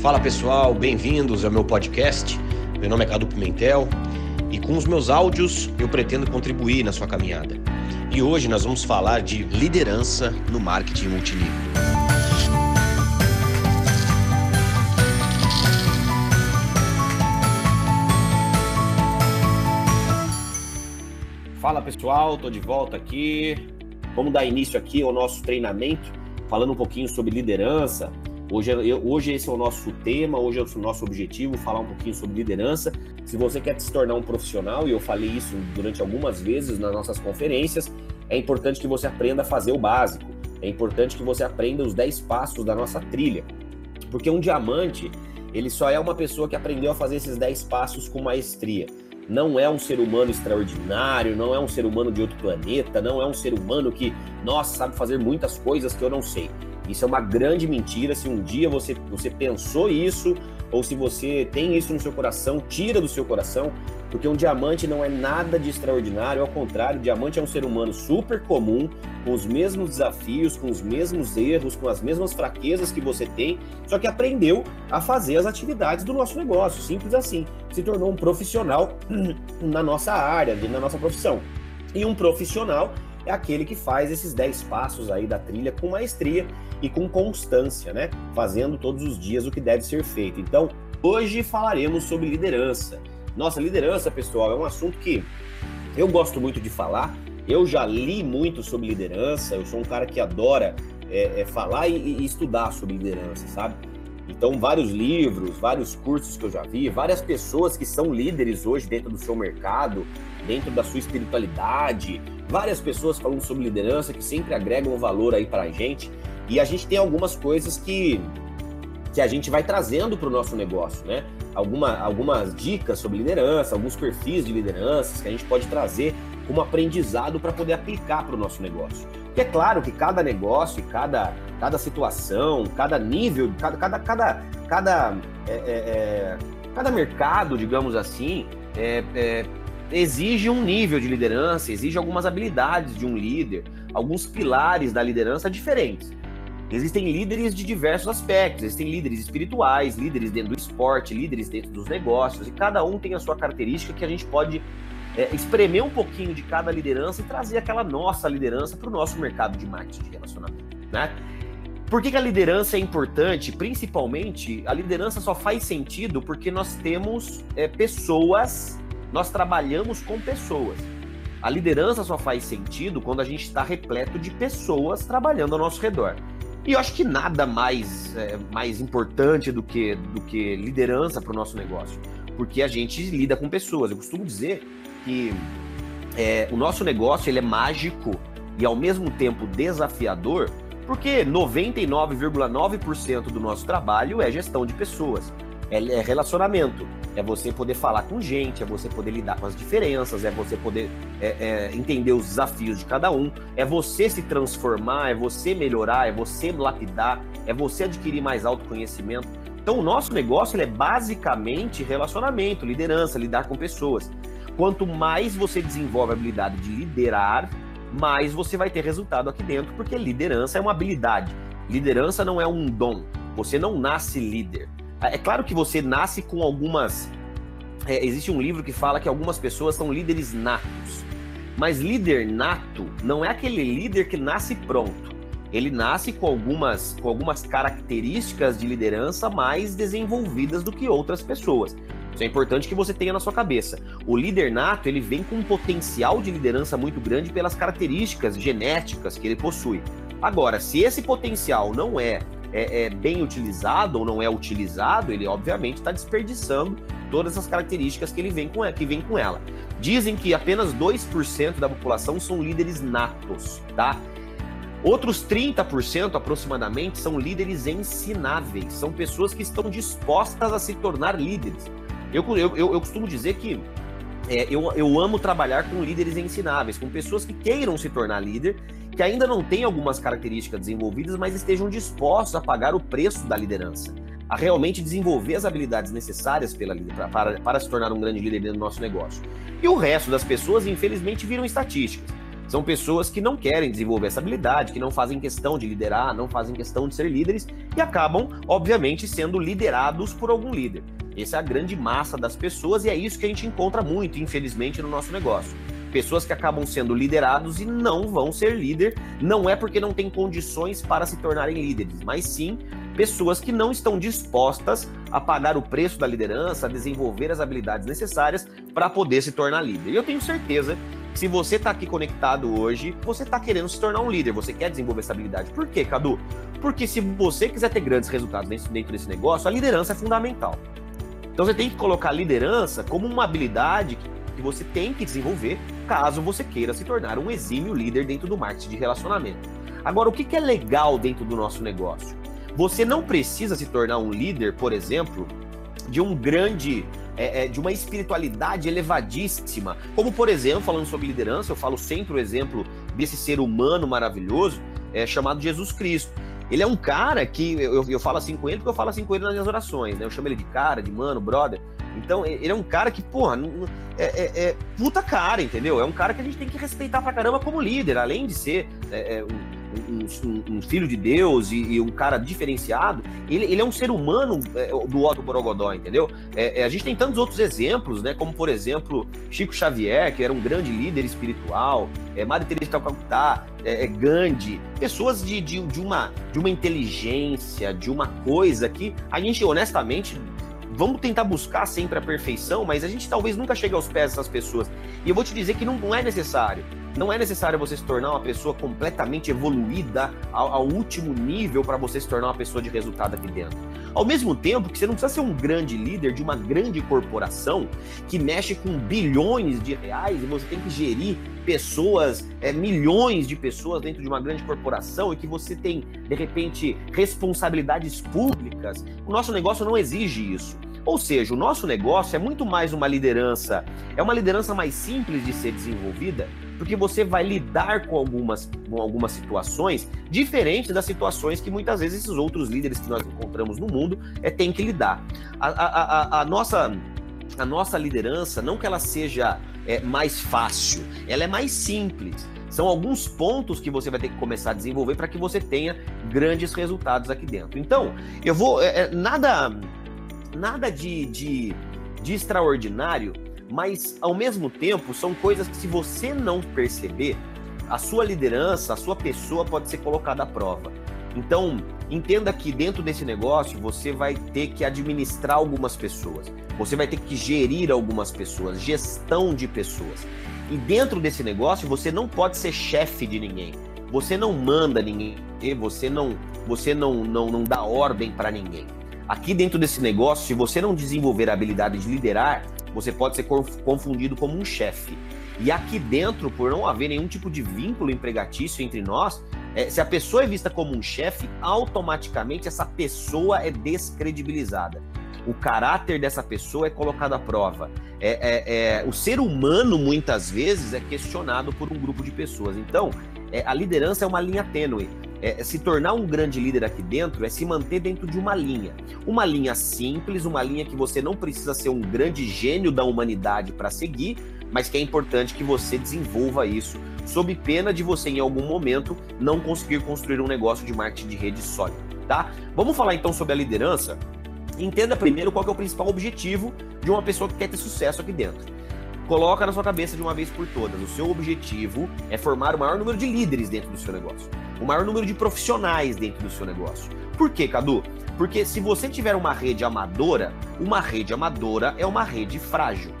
Fala pessoal, bem-vindos ao meu podcast. Meu nome é Cadu Pimentel e com os meus áudios eu pretendo contribuir na sua caminhada. E hoje nós vamos falar de liderança no marketing multinível. Fala pessoal, tô de volta aqui. Vamos dar início aqui ao nosso treinamento, falando um pouquinho sobre liderança. Hoje, hoje esse é o nosso tema, hoje é o nosso objetivo, falar um pouquinho sobre liderança. Se você quer se tornar um profissional, e eu falei isso durante algumas vezes nas nossas conferências, é importante que você aprenda a fazer o básico. É importante que você aprenda os 10 passos da nossa trilha. Porque um diamante, ele só é uma pessoa que aprendeu a fazer esses 10 passos com maestria. Não é um ser humano extraordinário, não é um ser humano de outro planeta, não é um ser humano que, nossa, sabe fazer muitas coisas que eu não sei. Isso é uma grande mentira. Se um dia você, você pensou isso, ou se você tem isso no seu coração, tira do seu coração, porque um diamante não é nada de extraordinário, ao contrário, o diamante é um ser humano super comum, com os mesmos desafios, com os mesmos erros, com as mesmas fraquezas que você tem, só que aprendeu a fazer as atividades do nosso negócio, simples assim. Se tornou um profissional na nossa área, na nossa profissão. E um profissional é aquele que faz esses 10 passos aí da trilha com maestria e com constância, né? Fazendo todos os dias o que deve ser feito. Então, hoje falaremos sobre liderança. Nossa, liderança, pessoal, é um assunto que eu gosto muito de falar. Eu já li muito sobre liderança. Eu sou um cara que adora é, é, falar e, e estudar sobre liderança, sabe? Então, vários livros, vários cursos que eu já vi, várias pessoas que são líderes hoje dentro do seu mercado, dentro da sua espiritualidade, várias pessoas falando sobre liderança que sempre agregam valor aí para a gente. E a gente tem algumas coisas que, que a gente vai trazendo para o nosso negócio, né? Alguma, algumas dicas sobre liderança, alguns perfis de lideranças que a gente pode trazer como aprendizado para poder aplicar para o nosso negócio. Porque é claro que cada negócio, cada, cada situação, cada nível, cada, cada, cada, cada, é, é, é cada mercado, digamos assim, é, é exige um nível de liderança, exige algumas habilidades de um líder, alguns pilares da liderança diferentes. Existem líderes de diversos aspectos, existem líderes espirituais, líderes dentro do esporte, líderes dentro dos negócios, e cada um tem a sua característica que a gente pode é, espremer um pouquinho de cada liderança e trazer aquela nossa liderança para o nosso mercado de marketing de relacionamento. Né? Por que, que, a liderança é importante? Principalmente, a liderança só faz sentido porque nós temos é, pessoas nós trabalhamos com pessoas. A liderança só faz sentido quando a gente está repleto de pessoas trabalhando ao nosso redor. E eu acho que nada mais, é, mais importante do que, do que liderança para o nosso negócio, porque a gente lida com pessoas. Eu costumo dizer que é, o nosso negócio ele é mágico e ao mesmo tempo desafiador, porque 99,9% do nosso trabalho é gestão de pessoas, é, é relacionamento. É você poder falar com gente, é você poder lidar com as diferenças, é você poder é, é, entender os desafios de cada um, é você se transformar, é você melhorar, é você lapidar, é você adquirir mais autoconhecimento. Então, o nosso negócio é basicamente relacionamento, liderança, lidar com pessoas. Quanto mais você desenvolve a habilidade de liderar, mais você vai ter resultado aqui dentro, porque liderança é uma habilidade. Liderança não é um dom. Você não nasce líder. É claro que você nasce com algumas. É, existe um livro que fala que algumas pessoas são líderes natos. Mas líder nato não é aquele líder que nasce pronto. Ele nasce com algumas, com algumas características de liderança mais desenvolvidas do que outras pessoas. Isso é importante que você tenha na sua cabeça. O líder nato, ele vem com um potencial de liderança muito grande pelas características genéticas que ele possui. Agora, se esse potencial não é é, é bem utilizado ou não é utilizado, ele obviamente está desperdiçando todas as características que ele vem com, que vem com ela. Dizem que apenas 2% da população são líderes natos, tá? Outros 30% aproximadamente são líderes ensináveis, são pessoas que estão dispostas a se tornar líderes. Eu, eu, eu, eu costumo dizer que é, eu, eu amo trabalhar com líderes ensináveis, com pessoas que queiram se tornar líder que ainda não têm algumas características desenvolvidas, mas estejam dispostos a pagar o preço da liderança, a realmente desenvolver as habilidades necessárias pela, para, para se tornar um grande líder dentro do nosso negócio. E o resto das pessoas, infelizmente, viram estatísticas. São pessoas que não querem desenvolver essa habilidade, que não fazem questão de liderar, não fazem questão de ser líderes e acabam, obviamente, sendo liderados por algum líder. Essa é a grande massa das pessoas e é isso que a gente encontra muito, infelizmente, no nosso negócio. Pessoas que acabam sendo liderados e não vão ser líder, não é porque não têm condições para se tornarem líderes, mas sim pessoas que não estão dispostas a pagar o preço da liderança, a desenvolver as habilidades necessárias para poder se tornar líder. E eu tenho certeza se você está aqui conectado hoje, você está querendo se tornar um líder, você quer desenvolver essa habilidade. Por quê, Cadu? Porque se você quiser ter grandes resultados dentro desse negócio, a liderança é fundamental. Então você tem que colocar liderança como uma habilidade que você tem que desenvolver caso você queira se tornar um exímio líder dentro do marketing de relacionamento. Agora, o que é legal dentro do nosso negócio? Você não precisa se tornar um líder, por exemplo, de um grande é, é, de uma espiritualidade elevadíssima. Como, por exemplo, falando sobre liderança, eu falo sempre o exemplo desse ser humano maravilhoso é, chamado Jesus Cristo. Ele é um cara que eu, eu falo assim com ele porque eu falo assim com ele nas minhas orações, né? Eu chamo ele de cara, de mano, brother. Então, ele é um cara que, porra, é, é, é puta cara, entendeu? É um cara que a gente tem que respeitar pra caramba como líder, além de ser é, é um, um, filho de Deus e, e, um cara diferenciado, ele, ele é um ser humano é, do Otto Borogodó, entendeu? É, é, a gente tem tantos outros exemplos, né? Como, por exemplo, Chico Xavier, que era um grande líder espiritual, é, Madre Teresa de Calcutá, é, é, Gandhi, pessoas de, de, de, uma, de uma inteligência, de uma coisa que a gente, honestamente, vamos tentar buscar sempre a perfeição, mas a gente talvez nunca chegue aos pés dessas pessoas. E eu vou te dizer que não, não é necessário. Não é necessário você se tornar uma pessoa completamente evoluída ao, ao último nível para você se tornar uma pessoa de resultado aqui dentro. Ao mesmo tempo que você não precisa ser um grande líder de uma grande corporação que mexe com bilhões de reais e você tem que gerir pessoas, é, milhões de pessoas dentro de uma grande corporação e que você tem, de repente, responsabilidades públicas. O nosso negócio não exige isso. Ou seja, o nosso negócio é muito mais uma liderança, é uma liderança mais simples de ser desenvolvida, porque você vai lidar com algumas, com algumas situações diferentes das situações que muitas vezes esses outros líderes que nós encontramos no mundo é, têm que lidar. A, a, a, a nossa, a nossa liderança, não que ela seja é, mais fácil, ela é mais simples. São alguns pontos que você vai ter que começar a desenvolver para que você tenha grandes resultados aqui dentro. Então, eu vou. É, é nada nada de, de, de extraordinário, mas ao mesmo tempo são coisas que, se você não perceber, a sua liderança, a sua pessoa pode ser colocada à prova. Então, entenda que dentro desse negócio você vai ter que administrar algumas pessoas, você vai ter que gerir algumas pessoas, gestão de pessoas. E dentro desse negócio você não pode ser chefe de ninguém. Você não manda ninguém, você não, você não, não, não dá ordem para ninguém. Aqui dentro desse negócio, se você não desenvolver a habilidade de liderar, você pode ser confundido como um chefe. E aqui dentro, por não haver nenhum tipo de vínculo empregatício entre nós, é, se a pessoa é vista como um chefe, automaticamente essa pessoa é descredibilizada. O caráter dessa pessoa é colocado à prova. É, é, é, o ser humano, muitas vezes, é questionado por um grupo de pessoas. Então, é, a liderança é uma linha tênue. É, se tornar um grande líder aqui dentro é se manter dentro de uma linha. Uma linha simples, uma linha que você não precisa ser um grande gênio da humanidade para seguir, mas que é importante que você desenvolva isso, sob pena de você, em algum momento, não conseguir construir um negócio de marketing de rede sólido, tá? Vamos falar então sobre a liderança? Entenda primeiro qual é o principal objetivo de uma pessoa que quer ter sucesso aqui dentro. Coloca na sua cabeça de uma vez por todas. O seu objetivo é formar o maior número de líderes dentro do seu negócio, o maior número de profissionais dentro do seu negócio. Por quê, Cadu? Porque se você tiver uma rede amadora, uma rede amadora é uma rede frágil.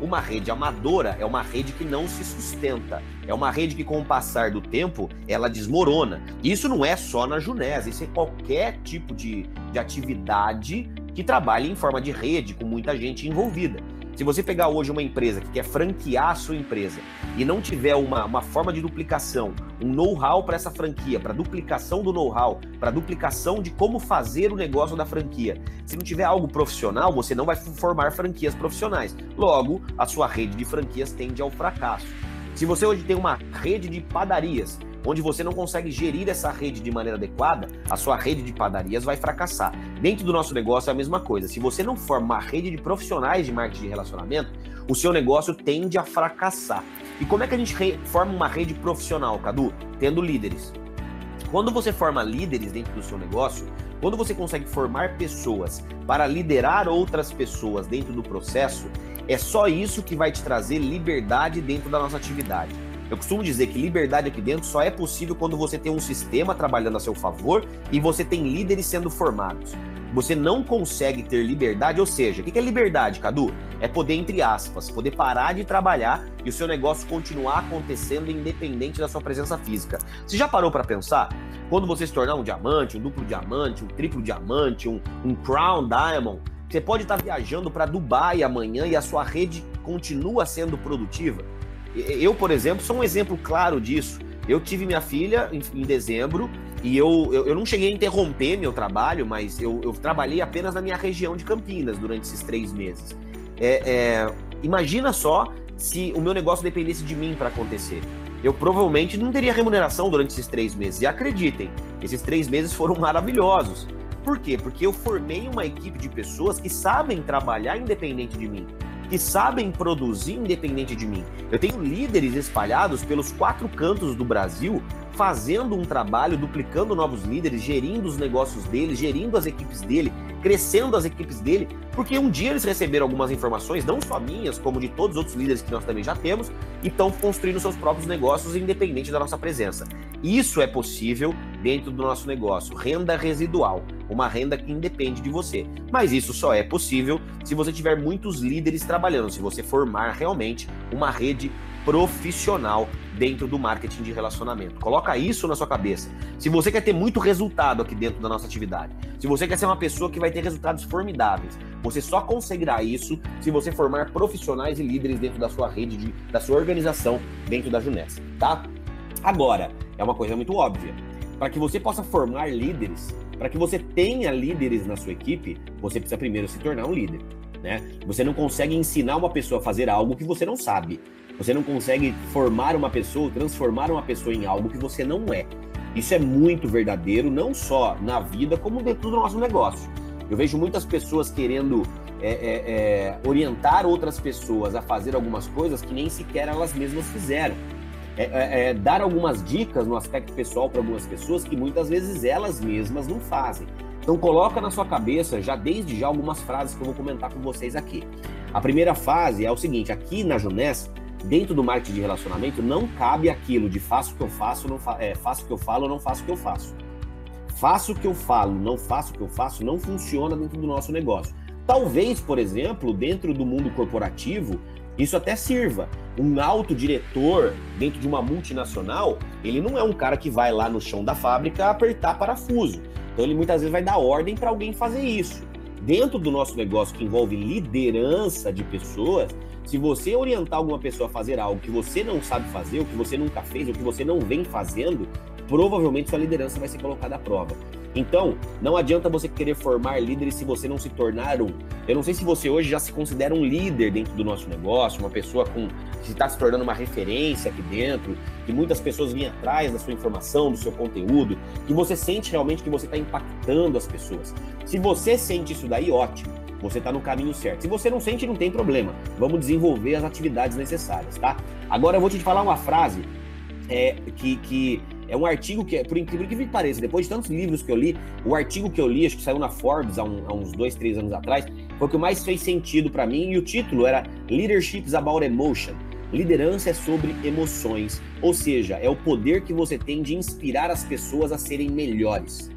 Uma rede amadora é uma rede que não se sustenta. É uma rede que, com o passar do tempo, ela desmorona. Isso não é só na Junés, isso é qualquer tipo de, de atividade que trabalhe em forma de rede, com muita gente envolvida. Se você pegar hoje uma empresa que quer franquear a sua empresa e não tiver uma, uma forma de duplicação, um know-how para essa franquia, para duplicação do know-how, para duplicação de como fazer o negócio da franquia, se não tiver algo profissional, você não vai formar franquias profissionais. Logo, a sua rede de franquias tende ao fracasso. Se você hoje tem uma rede de padarias onde você não consegue gerir essa rede de maneira adequada, a sua rede de padarias vai fracassar. Dentro do nosso negócio é a mesma coisa. Se você não forma uma rede de profissionais de marketing de relacionamento, o seu negócio tende a fracassar. E como é que a gente forma uma rede profissional, Cadu? Tendo líderes. Quando você forma líderes dentro do seu negócio, quando você consegue formar pessoas para liderar outras pessoas dentro do processo, é só isso que vai te trazer liberdade dentro da nossa atividade. Eu costumo dizer que liberdade aqui dentro só é possível quando você tem um sistema trabalhando a seu favor e você tem líderes sendo formados. Você não consegue ter liberdade, ou seja, o que é liberdade, Cadu? É poder, entre aspas, poder parar de trabalhar e o seu negócio continuar acontecendo independente da sua presença física. Você já parou para pensar? Quando você se tornar um diamante, um duplo diamante, um triplo diamante, um, um crown diamond, você pode estar viajando para Dubai amanhã e a sua rede continua sendo produtiva. Eu, por exemplo, sou um exemplo claro disso. Eu tive minha filha em, em dezembro e eu, eu, eu, não cheguei a interromper meu trabalho, mas eu, eu, trabalhei apenas na minha região de Campinas durante esses três meses. É, é, imagina só se o meu negócio dependesse de mim para acontecer. Eu provavelmente não teria remuneração durante esses três meses. E acreditem, esses três meses foram maravilhosos. Por quê? Porque eu formei uma equipe de pessoas que sabem trabalhar independente de mim que sabem produzir independente de mim. Eu tenho líderes espalhados pelos quatro cantos do Brasil fazendo um trabalho, duplicando novos líderes, gerindo os negócios dele, gerindo as equipes dele, crescendo as equipes dele, porque um dia eles receberam algumas informações, não só minhas, como de todos os outros líderes que nós também já temos, e estão construindo seus próprios negócios independente da nossa presença. Isso é possível dentro do nosso negócio, renda residual, uma renda que independe de você. Mas isso só é possível se você tiver muitos líderes trabalhando, se você formar realmente uma rede profissional dentro do marketing de relacionamento. Coloca isso na sua cabeça. Se você quer ter muito resultado aqui dentro da nossa atividade, se você quer ser uma pessoa que vai ter resultados formidáveis, você só conseguirá isso se você formar profissionais e líderes dentro da sua rede, de, da sua organização dentro da Junessa, tá? Agora, é uma coisa muito óbvia. Para que você possa formar líderes, para que você tenha líderes na sua equipe, você precisa primeiro se tornar um líder. Né? Você não consegue ensinar uma pessoa a fazer algo que você não sabe. Você não consegue formar uma pessoa, transformar uma pessoa em algo que você não é. Isso é muito verdadeiro, não só na vida, como dentro do nosso negócio. Eu vejo muitas pessoas querendo é, é, é, orientar outras pessoas a fazer algumas coisas que nem sequer elas mesmas fizeram. É, é, é, dar algumas dicas no aspecto pessoal para algumas pessoas que muitas vezes elas mesmas não fazem. Então coloca na sua cabeça já desde já algumas frases que eu vou comentar com vocês aqui. A primeira fase é o seguinte: aqui na Juness dentro do marketing de relacionamento, não cabe aquilo de faço o que eu faço, não fa é, faço o que eu falo, não faço o que eu faço. Faço o que eu falo, não faço o que eu faço, não funciona dentro do nosso negócio. Talvez, por exemplo, dentro do mundo corporativo, isso até sirva. Um alto diretor dentro de uma multinacional, ele não é um cara que vai lá no chão da fábrica apertar parafuso. Então ele muitas vezes vai dar ordem para alguém fazer isso. Dentro do nosso negócio que envolve liderança de pessoas, se você orientar alguma pessoa a fazer algo que você não sabe fazer, o que você nunca fez, o que você não vem fazendo, provavelmente sua liderança vai ser colocada à prova. Então, não adianta você querer formar líderes se você não se tornar um. Eu não sei se você hoje já se considera um líder dentro do nosso negócio, uma pessoa com que está se tornando uma referência aqui dentro, que muitas pessoas vêm atrás da sua informação, do seu conteúdo, que você sente realmente que você está impactando as pessoas. Se você sente isso daí, ótimo você está no caminho certo. Se você não sente, não tem problema. Vamos desenvolver as atividades necessárias, tá? Agora eu vou te falar uma frase é, que, que é um artigo que, por incrível que pareça, depois de tantos livros que eu li, o artigo que eu li, acho que saiu na Forbes há, um, há uns dois, três anos atrás, foi o que mais fez sentido para mim e o título era Leadership is About Emotion. Liderança é sobre emoções, ou seja, é o poder que você tem de inspirar as pessoas a serem melhores.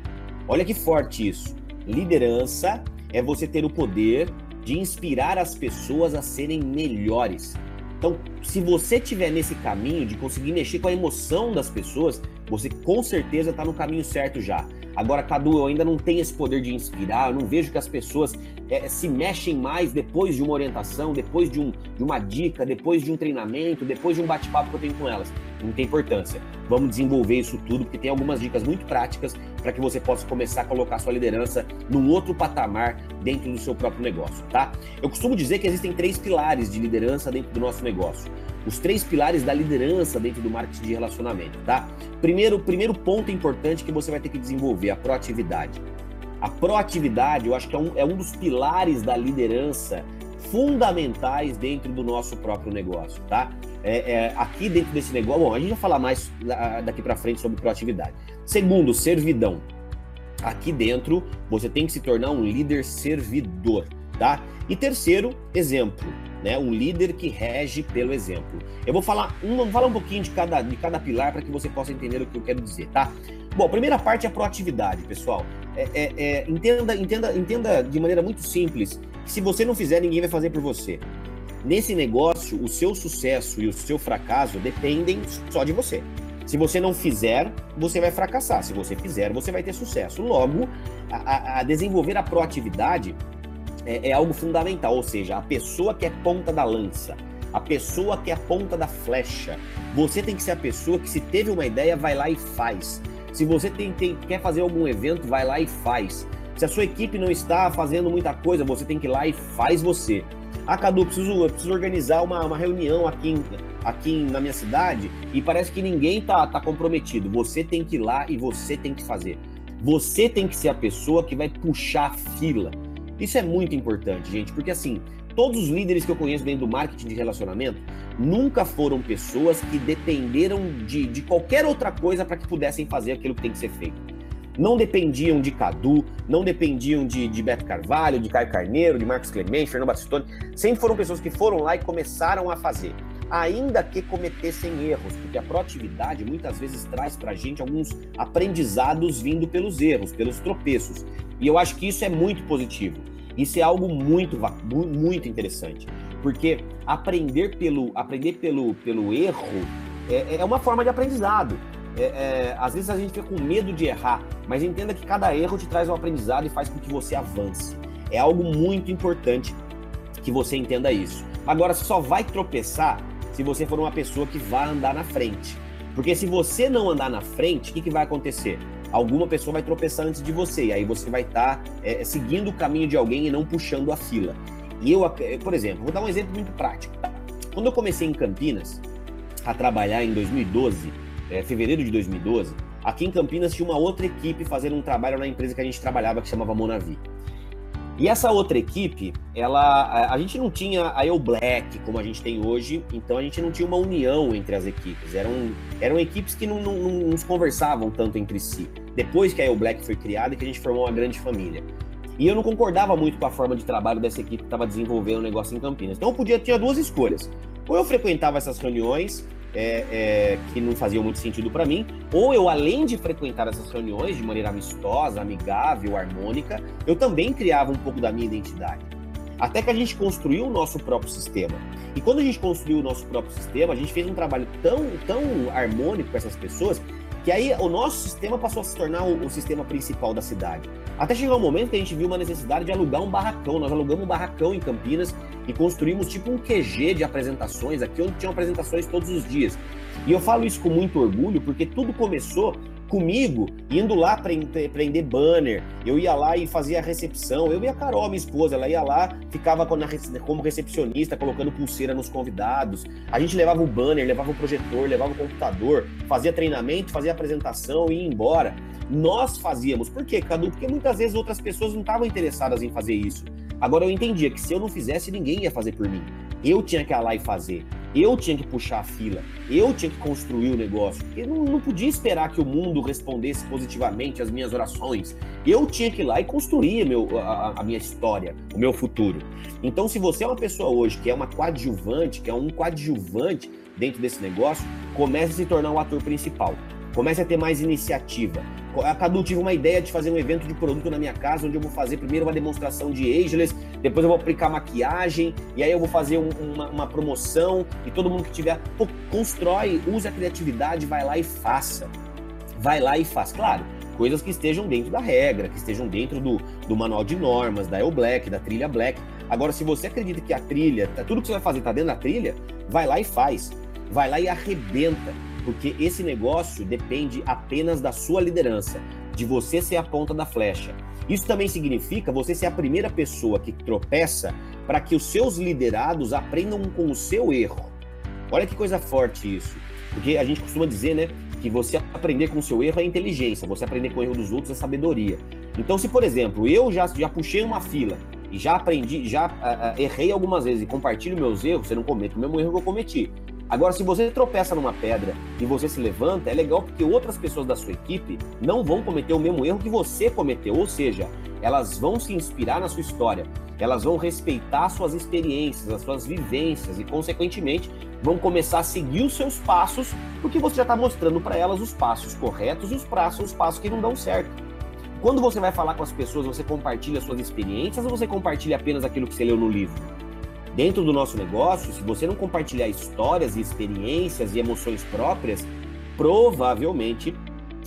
Olha que forte isso. Liderança é você ter o poder de inspirar as pessoas a serem melhores. Então, se você estiver nesse caminho de conseguir mexer com a emoção das pessoas, você com certeza está no caminho certo já. Agora, Cadu, eu ainda não tenho esse poder de inspirar, eu não vejo que as pessoas é, se mexem mais depois de uma orientação, depois de, um, de uma dica, depois de um treinamento, depois de um bate-papo que eu tenho com elas. Não tem importância. Vamos desenvolver isso tudo, porque tem algumas dicas muito práticas para que você possa começar a colocar sua liderança num outro patamar dentro do seu próprio negócio, tá? Eu costumo dizer que existem três pilares de liderança dentro do nosso negócio. os três pilares da liderança dentro do marketing de relacionamento, tá? Primeiro, primeiro ponto importante que você vai ter que desenvolver, a proatividade. A proatividade, eu acho que é um, é um dos pilares da liderança fundamentais dentro do nosso próprio negócio, tá? É, é, aqui dentro desse negócio, bom, a gente vai falar mais daqui para frente sobre proatividade. Segundo, servidão. Aqui dentro, você tem que se tornar um líder servidor, tá? E terceiro, exemplo né? Um líder que rege pelo exemplo. Eu vou falar um, vou falar um pouquinho de cada, de cada pilar para que você possa entender o que eu quero dizer, tá? Bom, a primeira parte é a proatividade, pessoal. É, é, é, entenda, entenda, entenda de maneira muito simples que se você não fizer, ninguém vai fazer por você. Nesse negócio, o seu sucesso e o seu fracasso dependem só de você. Se você não fizer, você vai fracassar. Se você fizer, você vai ter sucesso. Logo, a, a desenvolver a proatividade é, é algo fundamental, ou seja, a pessoa que é ponta da lança, a pessoa que é a ponta da flecha. Você tem que ser a pessoa que, se teve uma ideia, vai lá e faz. Se você tem, tem, quer fazer algum evento, vai lá e faz. Se a sua equipe não está fazendo muita coisa, você tem que ir lá e faz você. Ah, Cadu, preciso, preciso organizar uma, uma reunião aqui, aqui na minha cidade e parece que ninguém tá, tá comprometido. Você tem que ir lá e você tem que fazer. Você tem que ser a pessoa que vai puxar a fila. Isso é muito importante, gente, porque assim, todos os líderes que eu conheço dentro do marketing de relacionamento nunca foram pessoas que dependeram de, de qualquer outra coisa para que pudessem fazer aquilo que tem que ser feito. Não dependiam de Cadu, não dependiam de, de Beto Carvalho, de Caio Carneiro, de Marcos Clemente, Fernando Batistoni. Sempre foram pessoas que foram lá e começaram a fazer ainda que cometessem erros, porque a proatividade muitas vezes traz para a gente alguns aprendizados vindo pelos erros, pelos tropeços. E eu acho que isso é muito positivo. Isso é algo muito, muito interessante, porque aprender pelo, aprender pelo, pelo erro é, é uma forma de aprendizado. É, é, às vezes a gente fica com medo de errar, mas entenda que cada erro te traz um aprendizado e faz com que você avance. É algo muito importante que você entenda isso. Agora, você só vai tropeçar se você for uma pessoa que vai andar na frente. Porque se você não andar na frente, o que, que vai acontecer? Alguma pessoa vai tropeçar antes de você, e aí você vai estar tá, é, seguindo o caminho de alguém e não puxando a fila. E eu, por exemplo, vou dar um exemplo muito prático. Tá? Quando eu comecei em Campinas a trabalhar em 2012, é, fevereiro de 2012, aqui em Campinas tinha uma outra equipe fazendo um trabalho na empresa que a gente trabalhava que chamava Monavi. E essa outra equipe, ela, a, gente não tinha a Eu Black como a gente tem hoje, então a gente não tinha uma união entre as equipes. Eram, eram equipes que não, não, não se conversavam tanto entre si. Depois que a Eu Black foi criada, que a gente formou uma grande família. E eu não concordava muito com a forma de trabalho dessa equipe que estava desenvolvendo o negócio em Campinas. Então eu podia tinha duas escolhas. Ou eu frequentava essas reuniões é, é, que não faziam muito sentido para mim, ou eu, além de frequentar essas reuniões de maneira amistosa, amigável, harmônica, eu também criava um pouco da minha identidade. Até que a gente construiu o nosso próprio sistema. E quando a gente construiu o nosso próprio sistema, a gente fez um trabalho tão, tão harmônico com essas pessoas que aí o nosso sistema passou a se tornar o, o, sistema principal da cidade. Até chegar um momento que a gente viu uma necessidade de alugar um barracão. Nós alugamos um barracão em Campinas e construímos tipo um QG de apresentações aqui, onde tinham apresentações todos os dias. E eu falo isso com muito orgulho, porque tudo começou comigo, indo lá prender banner, eu ia lá e fazia a recepção, eu e a Carol, minha esposa, ela ia lá, ficava como recepcionista, colocando pulseira nos convidados, a gente levava o banner, levava o projetor, levava o computador, fazia treinamento, fazia apresentação e ia embora. Nós fazíamos, por quê, Cadu? Porque muitas vezes outras pessoas não estavam interessadas em fazer isso. Agora eu entendia que se eu não fizesse, ninguém ia fazer por mim. Eu tinha que ir lá e fazer. Eu tinha que puxar a fila, eu tinha que construir o negócio. Eu não, não podia esperar que o mundo respondesse positivamente às minhas orações. Eu tinha que ir lá e construir meu, a, a minha história, o meu futuro. Então, se você é uma pessoa hoje que é uma coadjuvante, que é um coadjuvante dentro desse negócio, comece a se tornar um ator principal. Comece a ter mais iniciativa. A Cadu tive uma ideia de fazer um evento de produto na minha casa, onde eu vou fazer primeiro uma demonstração de ageless, depois eu vou aplicar maquiagem, e aí eu vou fazer um, uma, uma, promoção, e todo mundo que tiver, pô, constrói, use a criatividade, vai lá e faça. Vai lá e faz. Claro, coisas que estejam dentro da regra, que estejam dentro do, do manual de normas, da El Black, da trilha Black. Agora, se você acredita que a trilha, tá, tudo que você vai fazer está dentro da trilha, vai lá e faz. Vai lá e arrebenta porque esse negócio depende apenas da sua liderança, de você ser a ponta da flecha. Isso também significa você ser a primeira pessoa que tropeça para que os seus liderados aprendam com o seu erro. Olha que coisa forte isso. Porque a gente costuma dizer, né, que você aprender com o seu erro é inteligência, você aprender com o erro dos outros é sabedoria. Então, se por exemplo, eu já, já puxei uma fila e já aprendi, já uh, uh, errei algumas vezes e compartilho meus erros, você não comete o mesmo erro que eu cometi. Agora, se você tropeça numa pedra e você se levanta, é legal porque outras pessoas da sua equipe não vão cometer o mesmo erro que você cometeu, ou seja, elas vão se inspirar na sua história, elas vão respeitar suas experiências, as suas vivências e, consequentemente, vão começar a seguir os seus passos, porque você já está mostrando para elas os passos corretos e os passos, os passos que não dão certo. Quando você vai falar com as pessoas, você compartilha suas experiências ou você compartilha apenas aquilo que você leu no livro? Dentro do nosso negócio, se você não compartilhar histórias e experiências e emoções próprias, provavelmente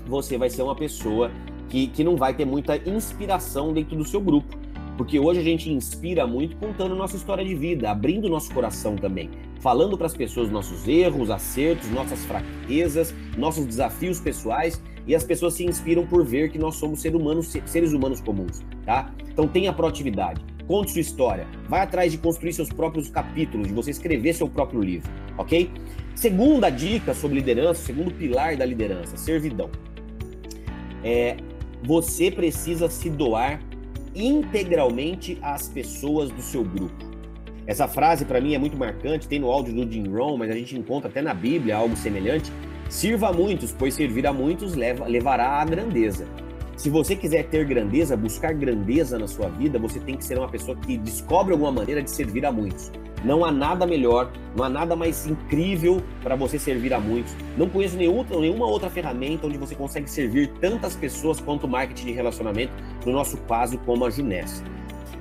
você vai ser uma pessoa que, que não vai ter muita inspiração dentro do seu grupo. Porque hoje a gente inspira muito contando nossa história de vida, abrindo nosso coração também, falando para as pessoas nossos erros, acertos, nossas fraquezas, nossos desafios pessoais, e as pessoas se inspiram por ver que nós somos seres humanos, seres humanos comuns, tá? Então tenha proatividade. Conte sua história. Vai atrás de construir seus próprios capítulos, de você escrever seu próprio livro, ok? Segunda dica sobre liderança, segundo pilar da liderança, servidão. É, você precisa se doar integralmente às pessoas do seu grupo. Essa frase para mim é muito marcante, tem no áudio do Jim Rohn, mas a gente encontra até na Bíblia algo semelhante. Sirva a muitos, pois servir a muitos leva, levará à grandeza. Se você quiser ter grandeza, buscar grandeza na sua vida, você tem que ser uma pessoa que descobre alguma maneira de servir a muitos. Não há nada melhor, não há nada mais incrível para você servir a muitos. Não conheço nenhuma, outra ferramenta onde você consegue servir tantas pessoas quanto o marketing de relacionamento, no nosso caso, como a Juness.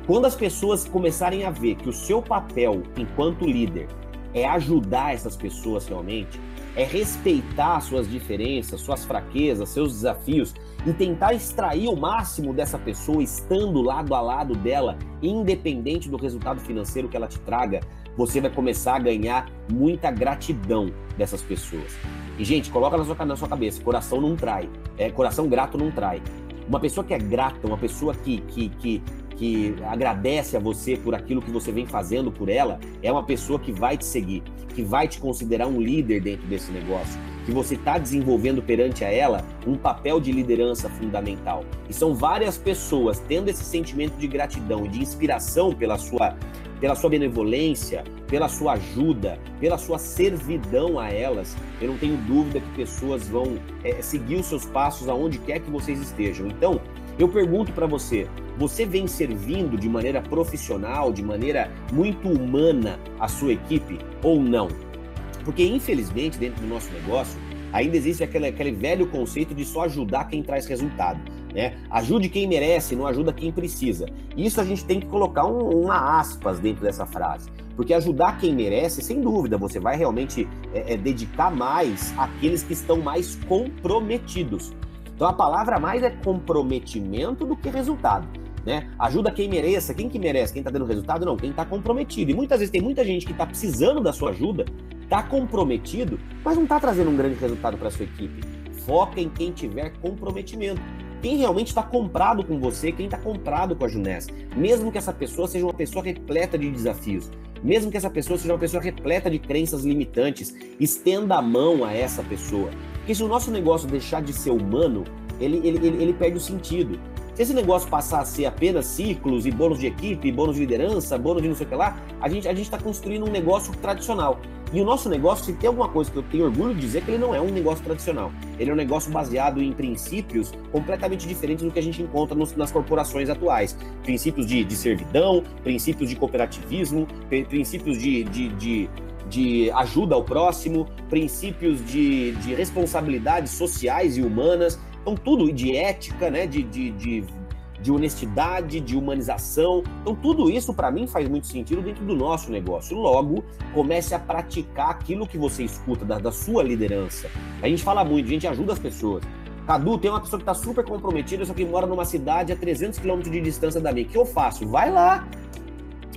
Quando as pessoas começarem a ver que o seu papel enquanto líder é ajudar essas pessoas realmente, é respeitar suas diferenças, suas fraquezas, seus desafios e tentar extrair o máximo dessa pessoa estando lado a lado dela, independente do resultado financeiro que ela te traga, você vai começar a ganhar muita gratidão dessas pessoas. E, gente, coloca na sua, na sua cabeça: coração não trai, é, coração grato não trai. Uma pessoa que é grata, uma pessoa que, que, que, que agradece a você por aquilo que você vem fazendo por ela, é uma pessoa que vai te seguir, que vai te considerar um líder dentro desse negócio, que você está desenvolvendo perante a ela um papel de liderança fundamental. E são várias pessoas tendo esse sentimento de gratidão e de inspiração pela sua, pela sua benevolência, pela sua ajuda, pela sua servidão a elas. Eu não tenho dúvida que pessoas vão é, seguir os seus passos aonde quer que vocês estejam. Então, eu pergunto para você: você vem servindo de maneira profissional, de maneira muito humana a sua equipe ou não? Porque, infelizmente, dentro do nosso negócio, ainda existe aquele, aquele velho conceito de só ajudar quem traz resultado. Né? Ajude quem merece, não ajuda quem precisa. Isso a gente tem que colocar um, uma aspas dentro dessa frase. Porque ajudar quem merece, sem dúvida, você vai realmente é, é, dedicar mais àqueles que estão mais comprometidos. Então a palavra mais é comprometimento do que resultado. Né? Ajuda quem mereça, quem que merece, quem está dando resultado, não, quem está comprometido. E muitas vezes tem muita gente que está precisando da sua ajuda, está comprometido, mas não está trazendo um grande resultado para sua equipe. Foca em quem tiver comprometimento. Quem realmente está comprado com você, quem está comprado com a Junés. Mesmo que essa pessoa seja uma pessoa repleta de desafios, mesmo que essa pessoa seja uma pessoa repleta de crenças limitantes, estenda a mão a essa pessoa. Porque se o nosso negócio deixar de ser humano, ele, ele, ele, ele perde o sentido. Se esse negócio passar a ser apenas ciclos e bônus de equipe, bônus de liderança, bônus de não sei o que lá, a gente a está construindo um negócio tradicional. E o nosso negócio, se tem alguma coisa que eu tenho orgulho de dizer, é que ele não é um negócio tradicional. Ele é um negócio baseado em princípios completamente diferentes do que a gente encontra nos, nas corporações atuais. Princípios de, de servidão, princípios de cooperativismo, princípios de, de, de de ajuda ao próximo, princípios de, de responsabilidades sociais e humanas. Então, tudo de ética, né? de, de, de, de honestidade, de humanização. Então, tudo isso para mim faz muito sentido dentro do nosso negócio. Logo, comece a praticar aquilo que você escuta da, da sua liderança. A gente fala muito, a gente ajuda as pessoas. Cadu, tem uma pessoa que está super comprometida, só que mora numa cidade a 300 quilômetros de distância da minha. O que eu faço? Vai lá.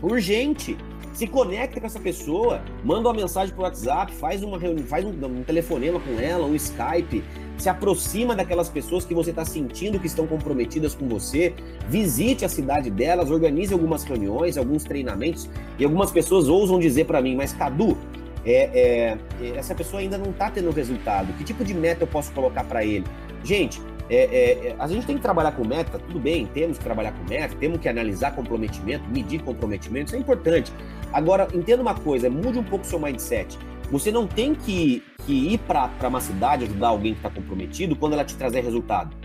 Urgente se conecta com essa pessoa, manda uma mensagem pro WhatsApp, faz uma reunião, faz um, um telefonema com ela, um Skype, se aproxima daquelas pessoas que você está sentindo que estão comprometidas com você, visite a cidade delas, organize algumas reuniões, alguns treinamentos, e algumas pessoas ousam dizer para mim, mas Cadu, é, é, essa pessoa ainda não está tendo resultado. Que tipo de meta eu posso colocar para ele? Gente, é, é, é, a gente tem que trabalhar com meta, tudo bem, temos que trabalhar com meta, temos que analisar comprometimento, medir comprometimento, isso é importante. Agora, entenda uma coisa, mude um pouco o seu mindset. Você não tem que, que ir para uma cidade ajudar alguém que está comprometido quando ela te trazer resultado.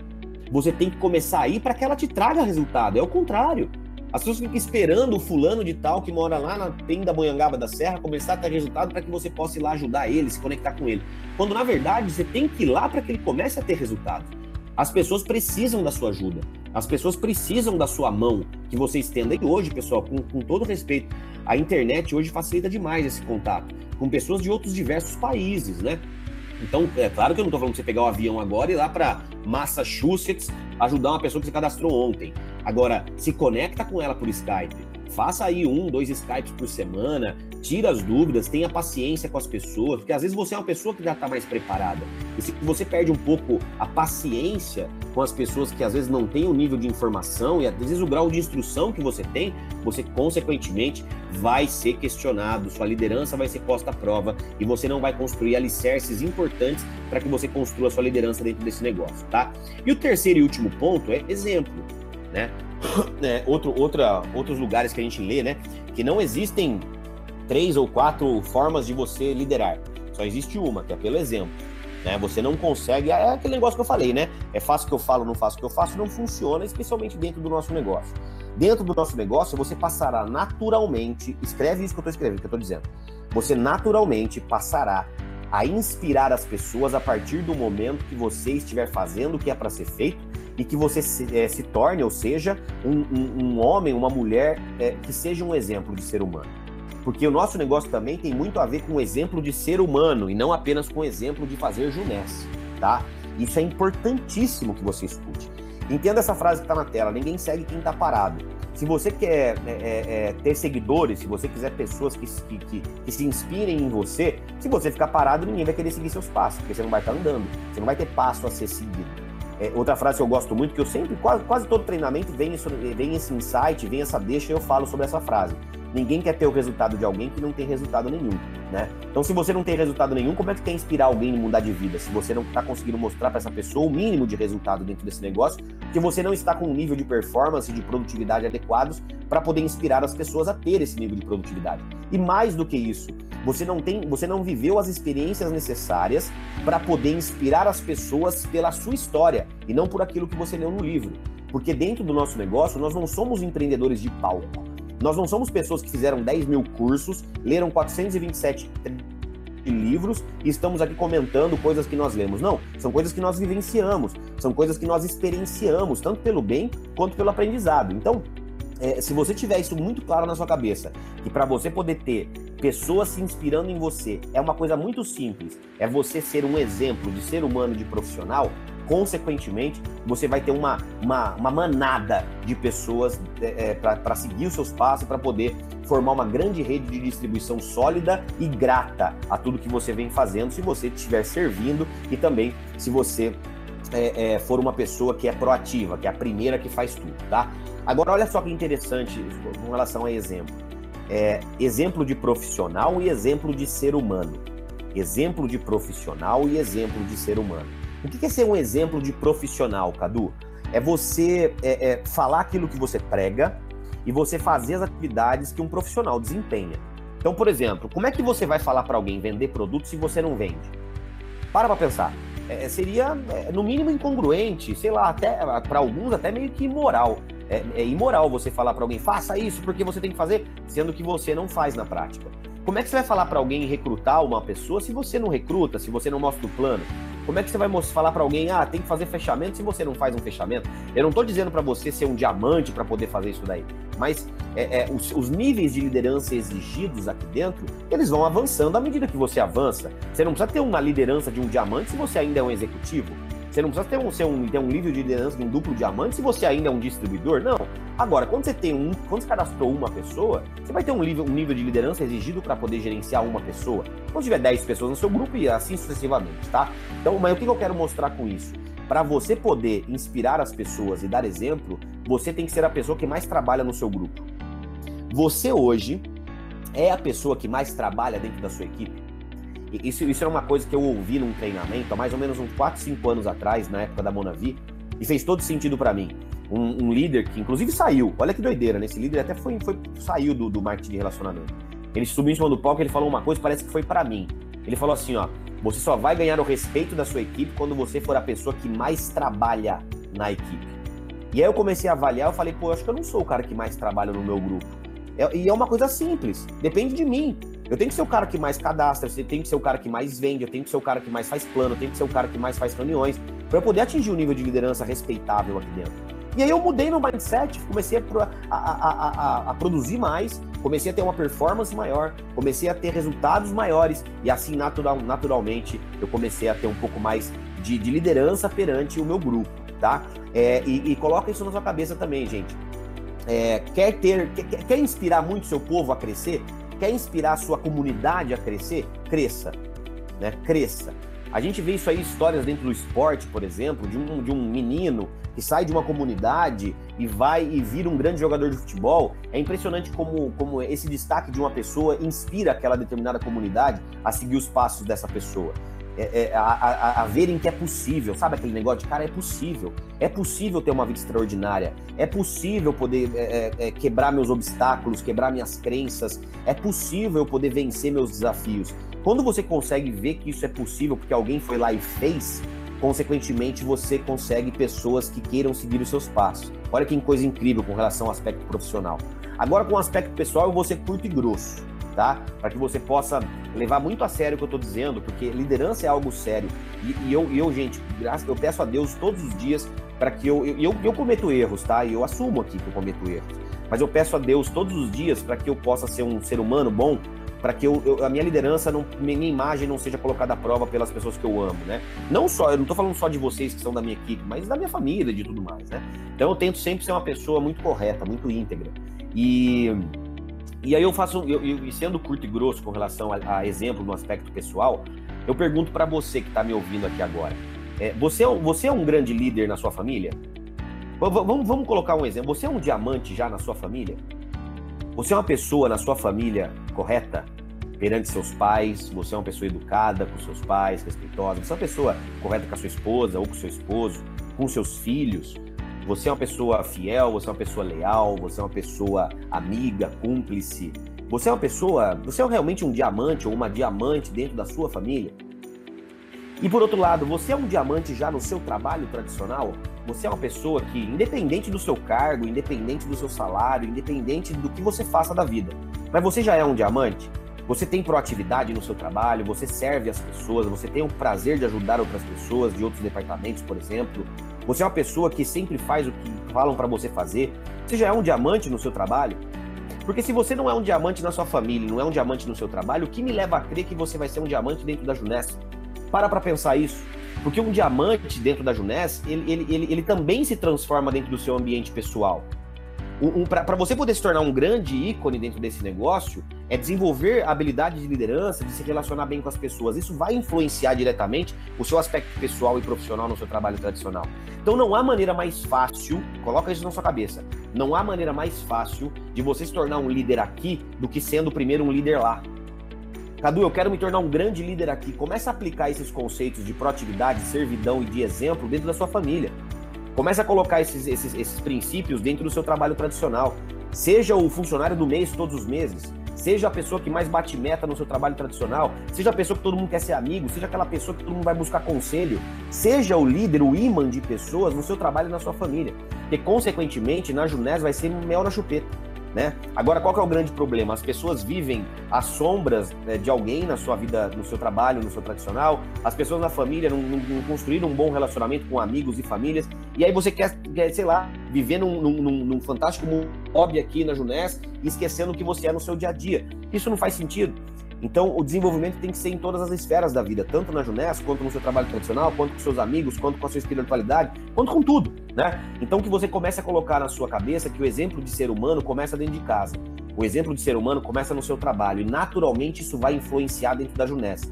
Você tem que começar a ir para que ela te traga resultado. É o contrário. As pessoas ficam esperando o fulano de tal que mora lá na Tenda Boiangaba da Serra começar a ter resultado para que você possa ir lá ajudar ele, se conectar com ele. Quando na verdade você tem que ir lá para que ele comece a ter resultado. As pessoas precisam da sua ajuda. As pessoas precisam da sua mão que você estenda. E hoje, pessoal, com, com todo respeito, a internet hoje facilita demais esse contato com pessoas de outros diversos países, né? Então, é claro que eu não estou falando você pegar o um avião agora e ir lá para Massachusetts ajudar uma pessoa que você cadastrou ontem. Agora, se conecta com ela por Skype. Faça aí um, dois Skypes por semana, tira as dúvidas, tenha paciência com as pessoas, porque às vezes você é uma pessoa que já está mais preparada. E se você perde um pouco a paciência com as pessoas que às vezes não têm o nível de informação e às vezes o grau de instrução que você tem, você consequentemente vai ser questionado, sua liderança vai ser posta à prova e você não vai construir alicerces importantes para que você construa sua liderança dentro desse negócio, tá? E o terceiro e último ponto é exemplo, né? É, outro, outra, outros lugares que a gente lê, né? Que não existem três ou quatro formas de você liderar. Só existe uma, que é pelo exemplo. Né? Você não consegue. É aquele negócio que eu falei, né? É fácil que eu falo, não faço o que eu faço, não funciona, especialmente dentro do nosso negócio. Dentro do nosso negócio, você passará naturalmente. Escreve isso que eu estou escrevendo, que eu estou dizendo. Você naturalmente passará a inspirar as pessoas a partir do momento que você estiver fazendo o que é para ser feito e que você se, é, se torne, ou seja, um, um, um homem, uma mulher é, que seja um exemplo de ser humano. Porque o nosso negócio também tem muito a ver com o exemplo de ser humano e não apenas com o exemplo de fazer junés, tá? Isso é importantíssimo que você escute. Entenda essa frase que está na tela: ninguém segue quem está parado. Se você quer é, é, ter seguidores, se você quiser pessoas que, que, que, que, se inspirem em você, se você ficar parado, ninguém vai querer seguir seus passos, porque você não vai estar andando, você não vai ter passo a ser seguido. É, outra frase que eu gosto muito, que eu sempre, quase, quase todo treinamento, vem, isso, vem esse insight, vem essa deixa eu falo sobre essa frase. Ninguém quer ter o resultado de alguém que não tem resultado nenhum, né? Então, se você não tem resultado nenhum, como é que quer inspirar alguém a mudar de vida? Se você não está conseguindo mostrar para essa pessoa o mínimo de resultado dentro desse negócio, que você não está com um nível de performance e de produtividade adequados para poder inspirar as pessoas a ter esse nível de produtividade. E mais do que isso, você não tem, você não viveu as experiências necessárias para poder inspirar as pessoas pela sua história e não por aquilo que você leu no livro. Porque dentro do nosso negócio, nós não somos empreendedores de palco. Nós não somos pessoas que fizeram 10 mil cursos, leram 427 livros e estamos aqui comentando coisas que nós lemos. Não, são coisas que nós vivenciamos, são coisas que nós experienciamos, tanto pelo bem quanto pelo aprendizado. Então, é, se você tiver isso muito claro na sua cabeça, que para você poder ter pessoas se inspirando em você é uma coisa muito simples, é você ser um exemplo de ser humano, de profissional, consequentemente, você vai ter uma, uma, uma manada de pessoas é, é para seguir os seus passos, para poder formar uma grande rede de distribuição sólida e grata a tudo que você vem fazendo, se você estiver servindo e também se você é, é, for uma pessoa que é proativa, que é a primeira que faz tudo, tá? Agora, olha só que interessante com relação a exemplo. É, exemplo de profissional e exemplo de ser humano. Exemplo de profissional e exemplo de ser humano. O que é ser um exemplo de profissional, Cadu? É você é, é, falar aquilo que você prega e você fazer as atividades que um profissional desempenha. Então, por exemplo, como é que você vai falar para alguém vender produto se você não vende? Para para pensar. É, seria, é, no mínimo, incongruente, sei lá, até para alguns até meio que imoral. É, é imoral você falar para alguém, faça isso porque você tem que fazer, sendo que você não faz na prática. Como é que você vai falar para alguém recrutar uma pessoa se você não recruta, se você não mostra o plano? Como é que você vai falar para alguém, ah, tem que fazer fechamento se você não faz um fechamento? Eu não estou dizendo para você ser um diamante para poder fazer isso daí, mas é, é, os, os, níveis de liderança exigidos aqui dentro, eles vão avançando à medida que você avança. Você não precisa ter uma liderança de um diamante se você ainda é um executivo. Você não precisa ter um, ser um, ter um nível de liderança de um duplo diamante se você ainda é um distribuidor, não. Agora, quando você tem um, quando você cadastrou uma pessoa, você vai ter um nível, um nível de liderança exigido para poder gerenciar uma pessoa. Quando tiver 10 pessoas no seu grupo e assim sucessivamente, tá? Então, mas o que eu quero mostrar com isso? Para você poder inspirar as pessoas e dar exemplo, você tem que ser a pessoa que mais trabalha no seu grupo. Você hoje é a pessoa que mais trabalha dentro da sua equipe? Isso, isso é uma coisa que eu ouvi num treinamento há mais ou menos uns 4, 5 anos atrás, na época da Monavi, e fez todo sentido para mim. Um, um, líder que, inclusive, saiu. Olha que doideira, né? Esse líder até foi, foi saiu do, do marketing de relacionamento. Ele subiu em cima do palco ele falou uma coisa, parece que foi para mim. Ele falou assim, ó, você só vai ganhar o respeito da sua equipe quando você for a pessoa que mais trabalha na equipe. E aí eu comecei a avaliar, eu falei, pô, eu acho que eu não sou o cara que mais trabalha no meu grupo. É, e é uma coisa simples, depende de mim. Eu tenho que ser o cara que mais cadastra, eu tenho que ser o cara que mais vende, eu tenho que ser o cara que mais faz plano, eu tenho que ser o cara que mais faz reuniões, para eu poder atingir um nível de liderança respeitável aqui dentro. E aí eu mudei meu mindset, comecei a, a, a, a, produzir mais, comecei a ter uma performance maior, comecei a ter resultados maiores e assim natural, naturalmente eu comecei a ter um pouco mais de, de liderança perante o meu grupo, tá? É, e, e, coloca isso na sua cabeça também, gente. É, quer ter, quer, quer inspirar muito seu povo a crescer? Quer inspirar a sua comunidade a crescer? Cresça, né? Cresça. A gente vê isso aí, histórias dentro do esporte, por exemplo, de um, de um menino que sai de uma comunidade e vai e vira um grande jogador de futebol, é impressionante como, como esse destaque de uma pessoa inspira aquela determinada comunidade a seguir os passos dessa pessoa. É, é, a, a, a, verem que é possível, sabe aquele negócio de cara, é possível, é possível ter uma vida extraordinária, é possível poder é, é, é quebrar meus obstáculos, quebrar minhas crenças, é possível poder vencer meus desafios. Quando você consegue ver que isso é possível porque alguém foi lá e fez, consequentemente você consegue pessoas que queiram seguir os seus passos. Olha que coisa incrível com relação ao aspecto profissional. Agora, com o aspecto pessoal, eu vou ser curto e grosso, tá? Para que você possa levar muito a sério o que eu estou dizendo, porque liderança é algo sério. E, e eu, eu, gente, eu peço a Deus todos os dias para que eu, eu, eu, eu cometo erros, tá? E eu assumo aqui que eu cometo erros. Mas eu peço a Deus todos os dias para que eu possa ser um ser humano bom para que eu, eu, a minha liderança, não, minha imagem não seja colocada à prova pelas pessoas que eu amo, né? Não só, eu não estou falando só de vocês que são da minha equipe, mas da minha família de tudo mais, né? Então eu tento sempre ser uma pessoa muito correta, muito íntegra. E, e aí eu faço, eu, sendo curto e grosso com relação a, a exemplo no aspecto pessoal, eu pergunto para você que está me ouvindo aqui agora, é, você, é, você é um grande líder na sua família? Vamos, vamos colocar um exemplo. Você é um diamante já na sua família? Você é uma pessoa na sua família correta perante seus pais, você é uma pessoa educada com seus pais, respeitosa, você é uma pessoa correta com a sua esposa ou com seu esposo, com seus filhos, você é uma pessoa fiel, você é uma pessoa leal, você é uma pessoa amiga, cúmplice, você é uma pessoa, você é realmente um diamante ou uma diamante dentro da sua família? E por outro lado, você é um diamante já no seu trabalho tradicional? Você é uma pessoa que, independente do seu cargo, independente do seu salário, independente do que você faça da vida, mas você já é um diamante? Você tem proatividade no seu trabalho, você serve as pessoas, você tem o prazer de ajudar outras pessoas de outros departamentos, por exemplo. Você é uma pessoa que sempre faz o que falam para você fazer. Você já é um diamante no seu trabalho? Porque se você não é um diamante na sua família, não é um diamante no seu trabalho, o que me leva a crer que você vai ser um diamante dentro da Junessa? Para para pensar isso. Porque um diamante dentro da Junés, ele, ele, ele, ele também se transforma dentro do seu ambiente pessoal. Um, para você poder se tornar um grande ícone dentro desse negócio, é desenvolver habilidade de liderança, de se relacionar bem com as pessoas. Isso vai influenciar diretamente o seu aspecto pessoal e profissional no seu trabalho tradicional. Então não há maneira mais fácil, coloca isso na sua cabeça, não há maneira mais fácil de você se tornar um líder aqui do que sendo primeiro um líder lá. Cadu, eu quero me tornar um grande líder aqui. Comece a aplicar esses conceitos de proatividade, servidão e de exemplo dentro da sua família. Comece a colocar esses, esses, esses princípios dentro do seu trabalho tradicional. Seja o funcionário do mês todos os meses. Seja a pessoa que mais bate meta no seu trabalho tradicional, seja a pessoa que todo mundo quer ser amigo, seja aquela pessoa que todo mundo vai buscar conselho, seja o líder, o imã de pessoas no seu trabalho e na sua família. Porque, consequentemente, na Junés vai ser mel na chupeta. Né? Agora, qual é o grande problema? As pessoas vivem às sombras né, de alguém na sua vida, no seu trabalho, no seu tradicional. As pessoas na família não, não, não, construíram um bom relacionamento com amigos e famílias. E aí você quer, quer sei lá, viver num, num, num fantástico hobby aqui na Junés esquecendo o que você é no seu dia a dia. Isso não faz sentido. Então, o desenvolvimento tem que ser em todas as esferas da vida, tanto na Junés, quanto no seu trabalho tradicional, quanto com seus amigos, quanto com a sua espiritualidade, quanto com tudo, né? Então, que você comece a colocar na sua cabeça que o exemplo de ser humano começa dentro de casa. O exemplo de ser humano começa no seu trabalho e, naturalmente, isso vai influenciar dentro da Junés.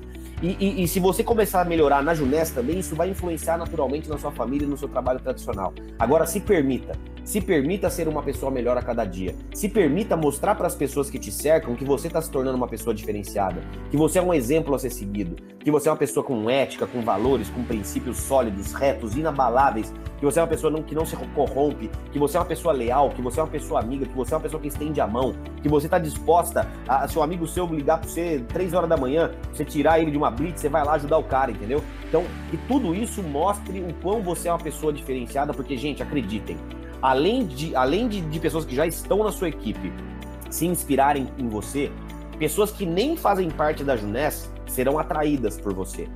E, e, e, se você começar a melhorar na Junés também, isso vai influenciar naturalmente na sua família e no seu trabalho tradicional. Agora, se permita, Se permita ser uma pessoa melhor a cada dia. Se permita mostrar para as pessoas que te cercam que você está se tornando uma pessoa diferenciada, que você é um exemplo a ser seguido, que você é uma pessoa com ética, com valores, com princípios sólidos, retos, inabaláveis, que você é uma pessoa não, que não se corrompe, que você é uma pessoa leal, que você é uma pessoa amiga, que você é uma pessoa que estende a mão, que você está disposta a, a seu amigo seu ligar para você três horas da manhã, você tirar ele de uma blitz, você vai lá ajudar o cara, entendeu? Então, que tudo isso mostre o quão você é uma pessoa diferenciada, porque, gente, acreditem, além de, além de, de pessoas que já estão na sua equipe se inspirarem em você, pessoas que nem fazem parte da Juness serão atraídas por você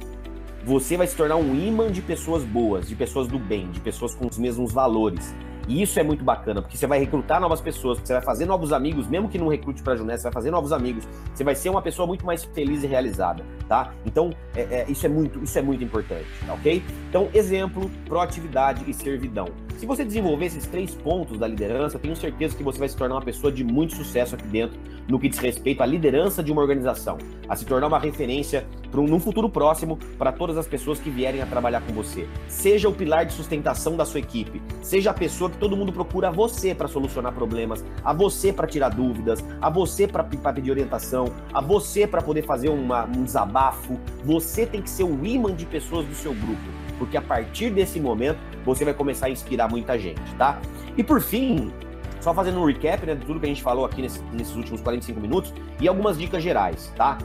você vai se tornar um imã de pessoas boas, de pessoas do bem, de pessoas com os mesmos valores. E isso é muito bacana, porque você vai recrutar novas pessoas, você vai fazer novos amigos, mesmo que não recrute para a Junés, você vai fazer novos amigos, você vai ser uma pessoa muito mais feliz e realizada, tá? Então, é, é, isso, é muito, isso é muito importante, tá ok? Então, exemplo, proatividade e servidão. Se você desenvolver esses três pontos da liderança, tenho certeza que você vai se tornar uma pessoa de muito sucesso aqui dentro no que diz respeito à liderança de uma organização, a se tornar uma referência para um, num futuro próximo para todas as pessoas que vierem a trabalhar com você. Seja o pilar de sustentação da sua equipe, seja a pessoa que todo mundo procura a você para solucionar problemas, a você para tirar dúvidas, a você para pedir orientação, a você para poder fazer uma, um desabafo. Você tem que ser o imã de pessoas do seu grupo, porque a partir desse momento você vai começar a inspirar muita gente, tá? E por fim, só fazendo um recap né, de tudo que a gente falou aqui nesse, nesses últimos 45 minutos e algumas dicas gerais, tá?